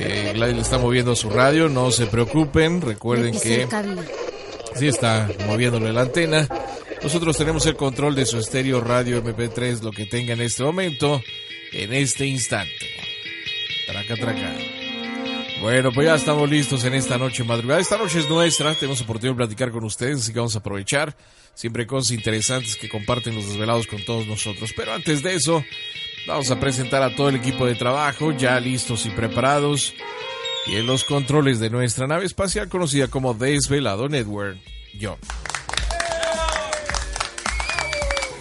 Eh, Gladys está moviendo su radio, no se preocupen, recuerden que sí está moviéndole la antena. Nosotros tenemos el control de su estéreo radio MP3, lo que tenga en este momento, en este instante. Traca, traca. Bueno, pues ya estamos listos en esta noche madrugada. Esta noche es nuestra, tenemos oportunidad de platicar con ustedes, así que vamos a aprovechar. Siempre cosas interesantes que comparten los desvelados con todos nosotros. Pero antes de eso, Vamos a presentar a todo el equipo de trabajo ya listos y preparados. Y en los controles de nuestra nave espacial conocida como Desvelado Network, yo.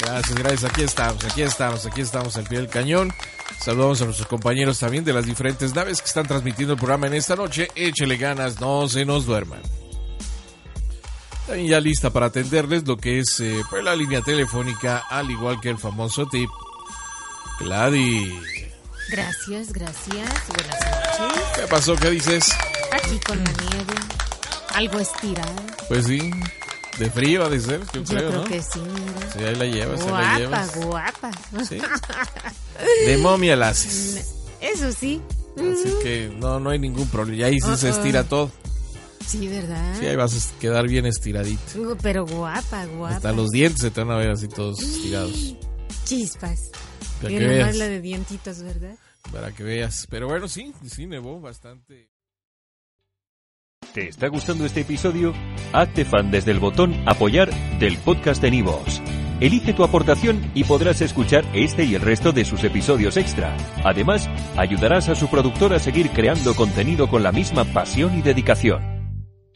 Gracias, gracias. Aquí estamos, aquí estamos, aquí estamos al pie del cañón. Saludamos a nuestros compañeros también de las diferentes naves que están transmitiendo el programa en esta noche. Échele ganas, no se nos duerman. También ya lista para atenderles lo que es eh, pues, la línea telefónica, al igual que el famoso tip Gladys. Gracias, gracias. Buenas noches. ¿Qué pasó? ¿Qué dices? Aquí con la nieve. Algo estirado. Pues sí. De frío ha de ser, yo, creo, que sí, Sí, ahí la llevas, guapa, ahí la llevas. Guapa, ¿Sí? De momia la haces. Eso sí. Así que no, no hay ningún problema. Y ahí sí se estira todo. Sí, ¿verdad? Sí, ahí vas a quedar bien estiradito. Uh, pero guapa, guapa. Hasta los dientes se te van a ver así todos estirados. Chispas. Para que la de dientitos, ¿verdad? Para que veas. Pero bueno, sí, sí, nevó bastante. ¿Te está gustando este episodio? Hazte fan desde el botón Apoyar del podcast de Nivos. Elige tu aportación y podrás escuchar este y el resto de sus episodios extra. Además, ayudarás a su productor a seguir creando contenido con la misma pasión y dedicación.